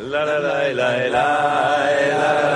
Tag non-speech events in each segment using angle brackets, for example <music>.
la la la la la la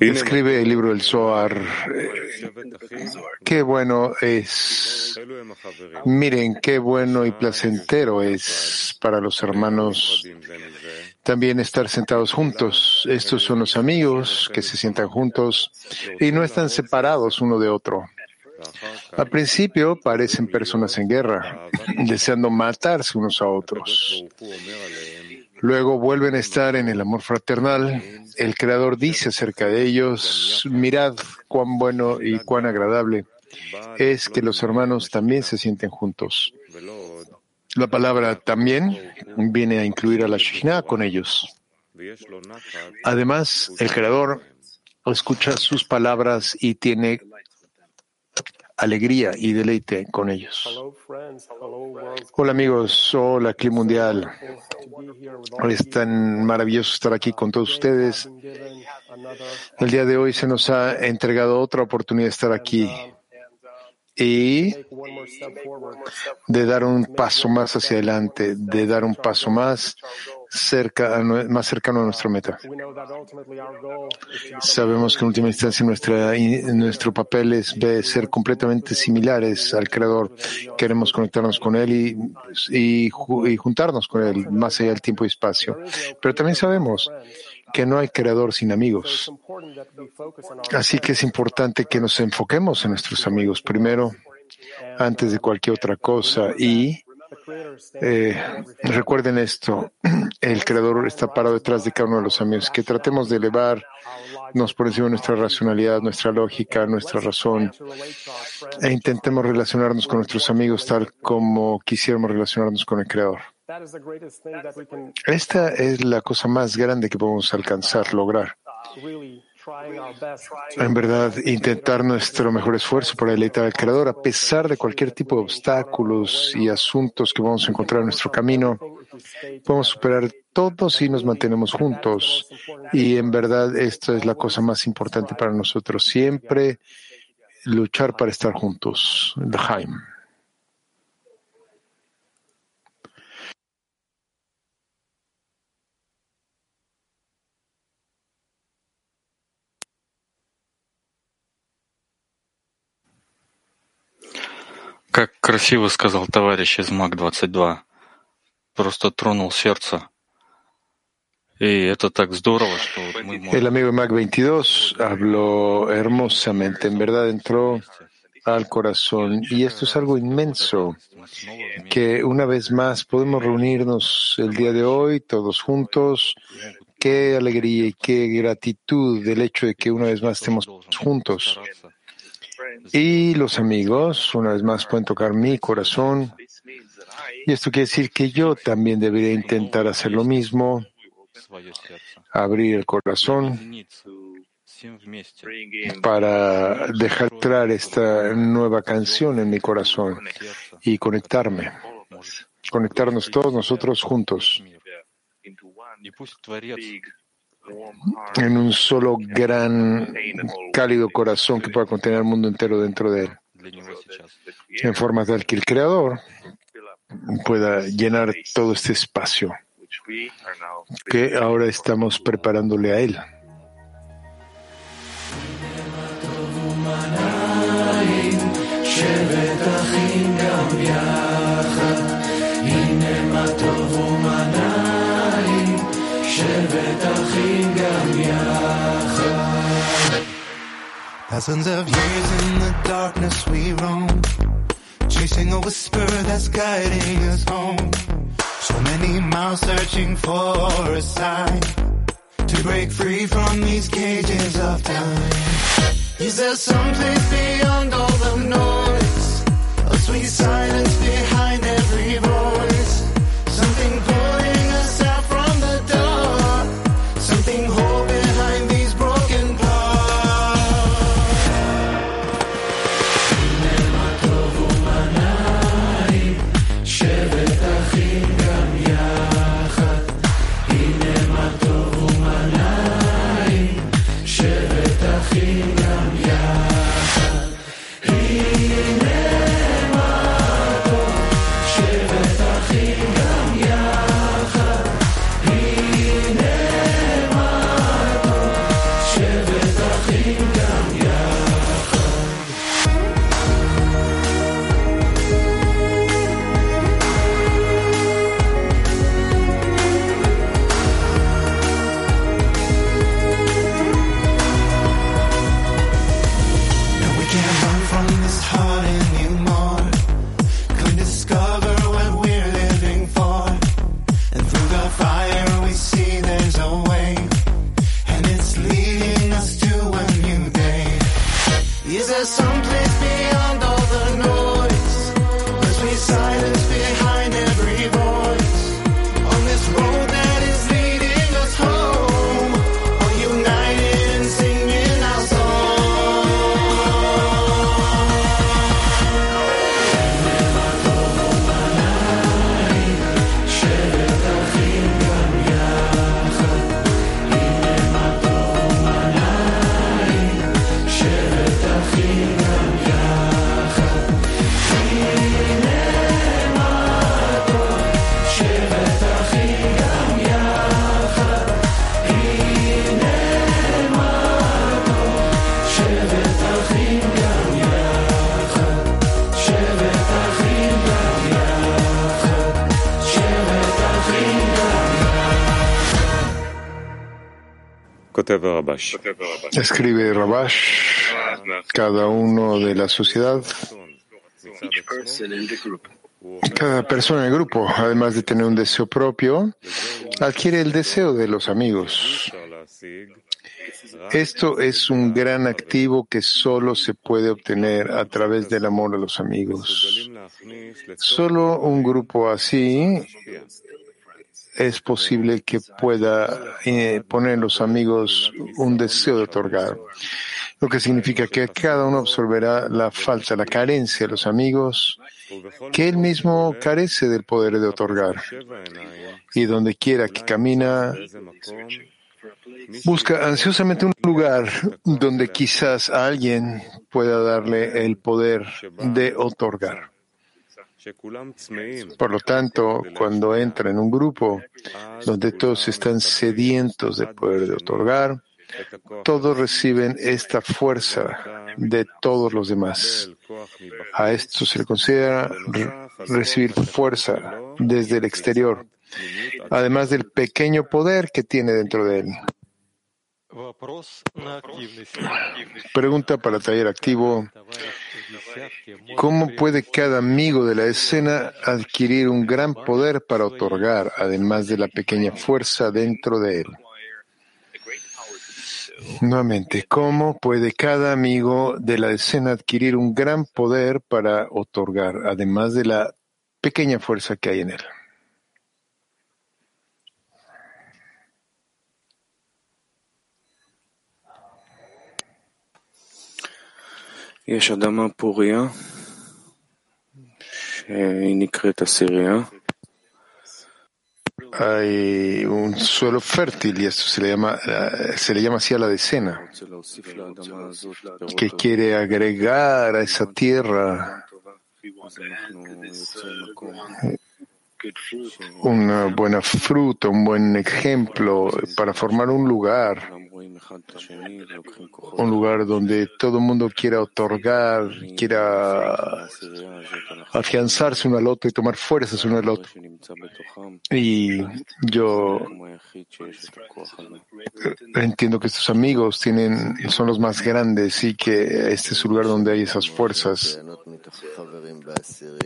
Escribe el libro del Zohar. Qué bueno es. Miren, qué bueno y placentero es para los hermanos también estar sentados juntos. Estos son los amigos que se sientan juntos y no están separados uno de otro. Al principio parecen personas en guerra, <laughs> deseando matarse unos a otros. Luego vuelven a estar en el amor fraternal. El Creador dice acerca de ellos, mirad cuán bueno y cuán agradable es que los hermanos también se sienten juntos. La palabra también viene a incluir a la Shekhinah con ellos. Además, el Creador escucha sus palabras y tiene alegría y deleite con ellos. Hola amigos, hola Clima Mundial. Es tan maravilloso estar aquí con todos ustedes. El día de hoy se nos ha entregado otra oportunidad de estar aquí y de dar un paso más hacia adelante, de dar un paso más cerca, más cercano a nuestra meta. Sabemos que en última instancia nuestra, nuestro papel es ser completamente similares al Creador. Queremos conectarnos con Él y, y, y juntarnos con Él más allá del tiempo y espacio. Pero también sabemos que no hay creador sin amigos. Así que es importante que nos enfoquemos en nuestros amigos primero, antes de cualquier otra cosa. Y eh, recuerden esto, <clears throat> el creador está parado detrás de cada uno de los amigos. Que tratemos de elevarnos por encima de nuestra racionalidad, nuestra lógica, nuestra razón, e intentemos relacionarnos con nuestros amigos tal como quisiéramos relacionarnos con el creador. Esta es la cosa más grande que podemos alcanzar, lograr. En verdad, intentar nuestro mejor esfuerzo para deleitar al Creador, a pesar de cualquier tipo de obstáculos y asuntos que vamos a encontrar en nuestro camino, podemos superar todos si nos mantenemos juntos. Y en verdad, esto es la cosa más importante para nosotros, siempre luchar para estar juntos. Jaime. Как красиво сказал товарищ из МАГ-22. Просто тронул сердце. Y это так здорово, что мы El amigo Mac 22 habló hermosamente, en verdad entró al corazón y esto es algo inmenso, que una vez más podemos reunirnos el día de hoy todos juntos. Qué alegría y qué gratitud del hecho de que una vez más estemos juntos. Y los amigos, una vez más, pueden tocar mi corazón. Y esto quiere decir que yo también debería intentar hacer lo mismo, abrir el corazón para dejar entrar esta nueva canción en mi corazón y conectarme, conectarnos todos nosotros juntos en un solo gran cálido corazón que pueda contener el mundo entero dentro de él, en forma tal que el Creador pueda llenar todo este espacio que ahora estamos preparándole a él. Yeah. Thousands of years in the darkness we roam, chasing a whisper that's guiding us home. So many miles searching for a sign to break free from these cages of time. Is there some place beyond all the noise? A sweet silence behind Escribe Rabash, cada uno de la sociedad, cada persona en el grupo, además de tener un deseo propio, adquiere el deseo de los amigos. Esto es un gran activo que solo se puede obtener a través del amor a los amigos. Solo un grupo así es posible que pueda eh, poner en los amigos un deseo de otorgar, lo que significa que cada uno absorberá la falta, la carencia de los amigos, que él mismo carece del poder de otorgar. Y donde quiera que camina, busca ansiosamente un lugar donde quizás alguien pueda darle el poder de otorgar. Por lo tanto, cuando entra en un grupo donde todos están sedientos del poder de otorgar, todos reciben esta fuerza de todos los demás. A esto se le considera re- recibir fuerza desde el exterior, además del pequeño poder que tiene dentro de él. Pregunta para taller activo. ¿Cómo puede cada amigo de la escena adquirir un gran poder para otorgar, además de la pequeña fuerza dentro de él? Nuevamente, ¿cómo puede cada amigo de la escena adquirir un gran poder para otorgar, además de la pequeña fuerza que hay en él? יש אדמה פוריה שהיא נקראת עשירייה, Hay un suelo fértil y esto se le llama, eh, se le llama así a la decena, רוצה להוסיף לאדמה הזאת que פירות quiere agregar a esa tierra אז אנחנו יוצאים מקום una buena fruta, un buen ejemplo para formar un lugar כולם רואים un lugar donde todo el mundo quiera otorgar, quiera afianzarse uno al otro y tomar fuerzas uno al otro. Y yo entiendo que estos amigos tienen, son los más grandes y que este es un lugar donde hay esas fuerzas.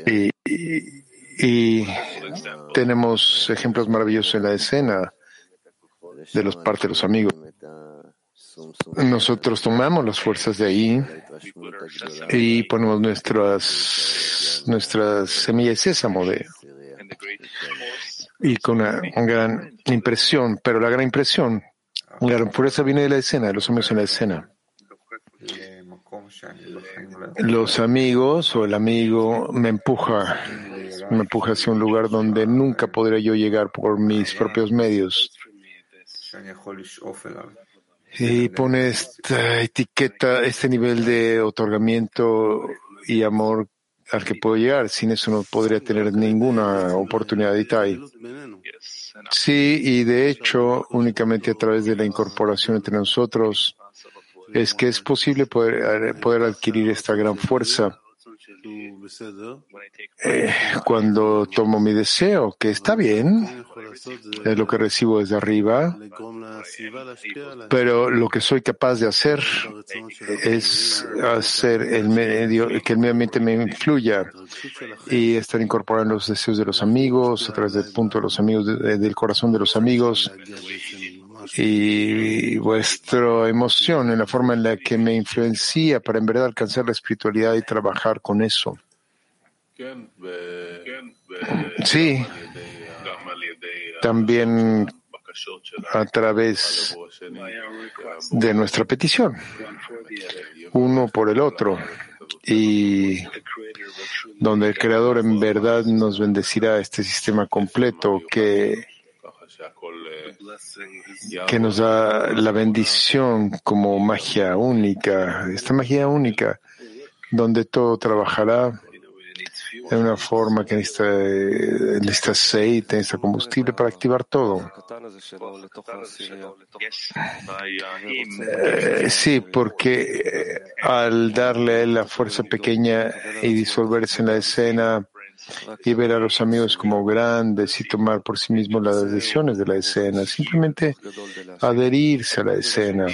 Y, y tenemos ejemplos maravillosos en la escena de los partes de los amigos. Nosotros tomamos las fuerzas de ahí y ponemos nuestras, nuestras semillas de sésamo de, y con una, gran impresión, pero la gran impresión, la gran fuerza viene de la escena, de los amigos en la escena. Los amigos o el amigo me empuja, me empuja hacia un lugar donde nunca podré yo llegar por mis propios medios y pone esta etiqueta, este nivel de otorgamiento y amor al que puedo llegar. Sin eso no podría tener ninguna oportunidad de Tai. Sí, y de hecho, únicamente a través de la incorporación entre nosotros es que es posible poder, poder adquirir esta gran fuerza eh, cuando tomo mi deseo, que está bien, es lo que recibo desde arriba, pero lo que soy capaz de hacer es hacer el medio, que el medio ambiente me influya y estar incorporando los deseos de los amigos a través del punto de los amigos, del corazón de los amigos y vuestra emoción en la forma en la que me influencia para en verdad alcanzar la espiritualidad y trabajar con eso. Sí, también a través de nuestra petición, uno por el otro, y donde el Creador en verdad nos bendecirá este sistema completo que que nos da la bendición como magia única, esta magia única, donde todo trabajará de una forma que necesita, aceite, necesita combustible para activar todo. Eh, sí, porque eh, al darle la fuerza pequeña y disolverse en la escena, y ver a los amigos como grandes y tomar por sí mismos las decisiones de la escena, simplemente adherirse a la escena.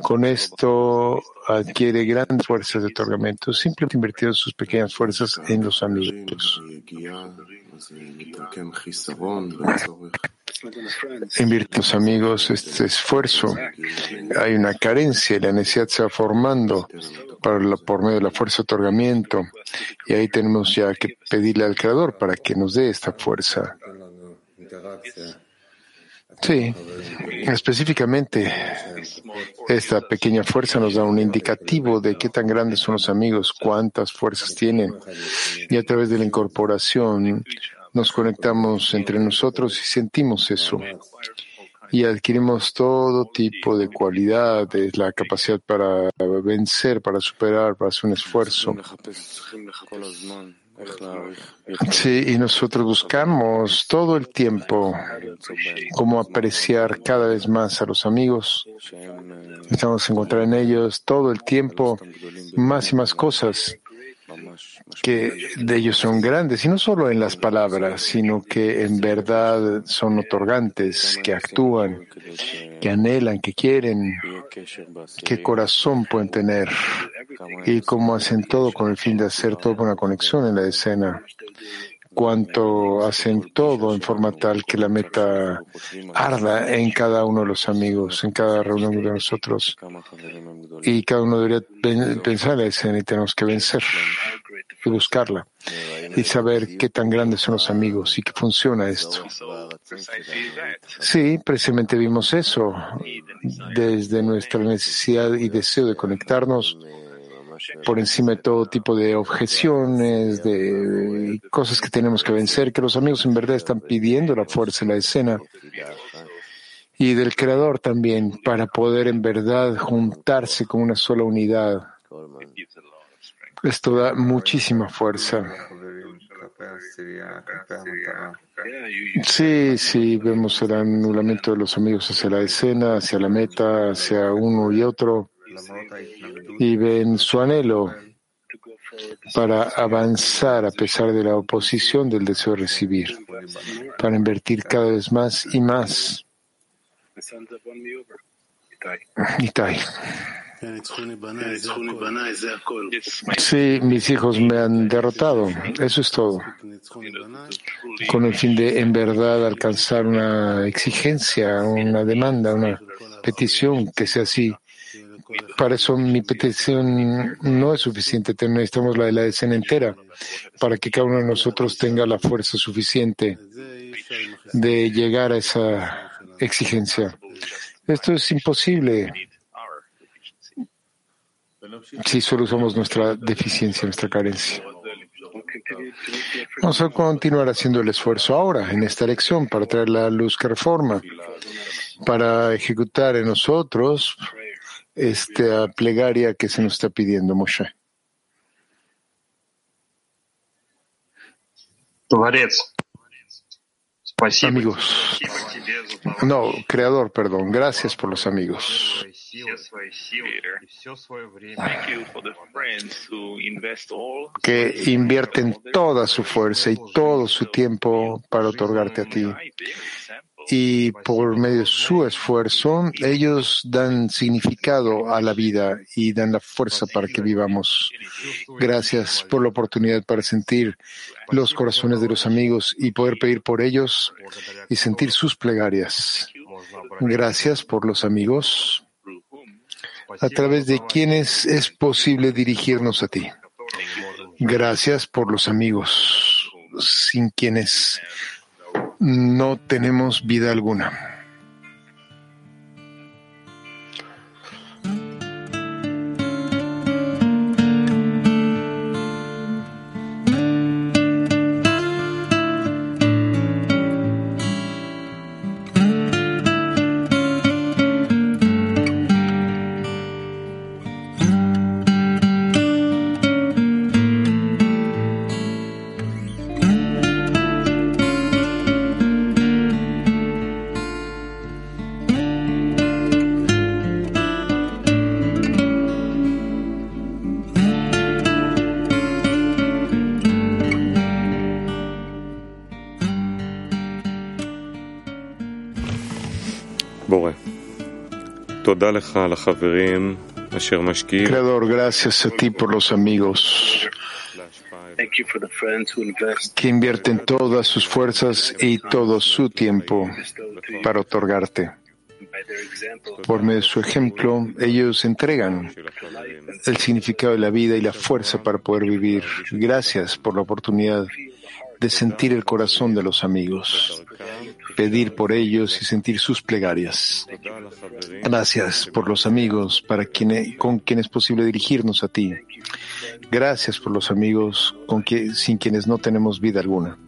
Con esto adquiere grandes fuerzas de otorgamiento, simplemente invirtiendo sus pequeñas fuerzas en los amigos. Invierte los amigos este esfuerzo. Hay una carencia y la necesidad se va formando por medio de la fuerza de otorgamiento. Y ahí tenemos ya que pedirle al Creador para que nos dé esta fuerza. Sí, específicamente esta pequeña fuerza nos da un indicativo de qué tan grandes son los amigos, cuántas fuerzas tienen. Y a través de la incorporación nos conectamos entre nosotros y sentimos eso y adquirimos todo tipo de cualidades, la capacidad para vencer, para superar, para hacer un esfuerzo. Sí, y nosotros buscamos todo el tiempo cómo apreciar cada vez más a los amigos. Estamos encontrar en ellos todo el tiempo más y más cosas que de ellos son grandes, y no solo en las palabras, sino que en verdad son otorgantes, que actúan, que anhelan, que quieren, qué corazón pueden tener y cómo hacen todo con el fin de hacer toda una conexión en la escena. Cuanto hacen todo en forma tal que la meta arda en cada uno de los amigos, en cada reunión de nosotros. Y cada uno debería pensar en la escena y tenemos que vencer y buscarla y saber qué tan grandes son los amigos y que funciona esto. Sí, precisamente vimos eso desde nuestra necesidad y deseo de conectarnos por encima de todo tipo de objeciones, de cosas que tenemos que vencer, que los amigos en verdad están pidiendo la fuerza en la escena y del Creador también para poder en verdad juntarse con una sola unidad. Esto da muchísima fuerza. Sí, sí, vemos el anulamiento de los amigos hacia la escena, hacia la meta, hacia uno y otro, y ven su anhelo para avanzar a pesar de la oposición del deseo de recibir, para invertir cada vez más y más. Itai. Sí, mis hijos me han derrotado. Eso es todo. Con el fin de, en verdad, alcanzar una exigencia, una demanda, una petición que sea así. Para eso mi petición no es suficiente. Necesitamos la de la escena entera para que cada uno de nosotros tenga la fuerza suficiente de llegar a esa exigencia. Esto es imposible si solo usamos nuestra deficiencia, nuestra carencia. Vamos a continuar haciendo el esfuerzo ahora, en esta lección, para traer la luz que reforma, para ejecutar en nosotros esta plegaria que se nos está pidiendo Moshe. Amigos. No, creador, perdón. Gracias por los amigos. Que invierten toda su fuerza y todo su tiempo para otorgarte a ti y por medio de su esfuerzo, ellos dan significado a la vida y dan la fuerza para que vivamos. Gracias por la oportunidad para sentir los corazones de los amigos y poder pedir por ellos y sentir sus plegarias. Gracias por los amigos a través de quienes es posible dirigirnos a ti. Gracias por los amigos sin quienes no tenemos vida alguna. Creador, gracias a ti por los amigos que invierten todas sus fuerzas y todo su tiempo para otorgarte. Por medio de su ejemplo, ellos entregan el significado de la vida y la fuerza para poder vivir. Gracias por la oportunidad de sentir el corazón de los amigos, pedir por ellos y sentir sus plegarias. Gracias por los amigos para quienes, con quienes es posible dirigirnos a ti. Gracias por los amigos con que, sin quienes no tenemos vida alguna.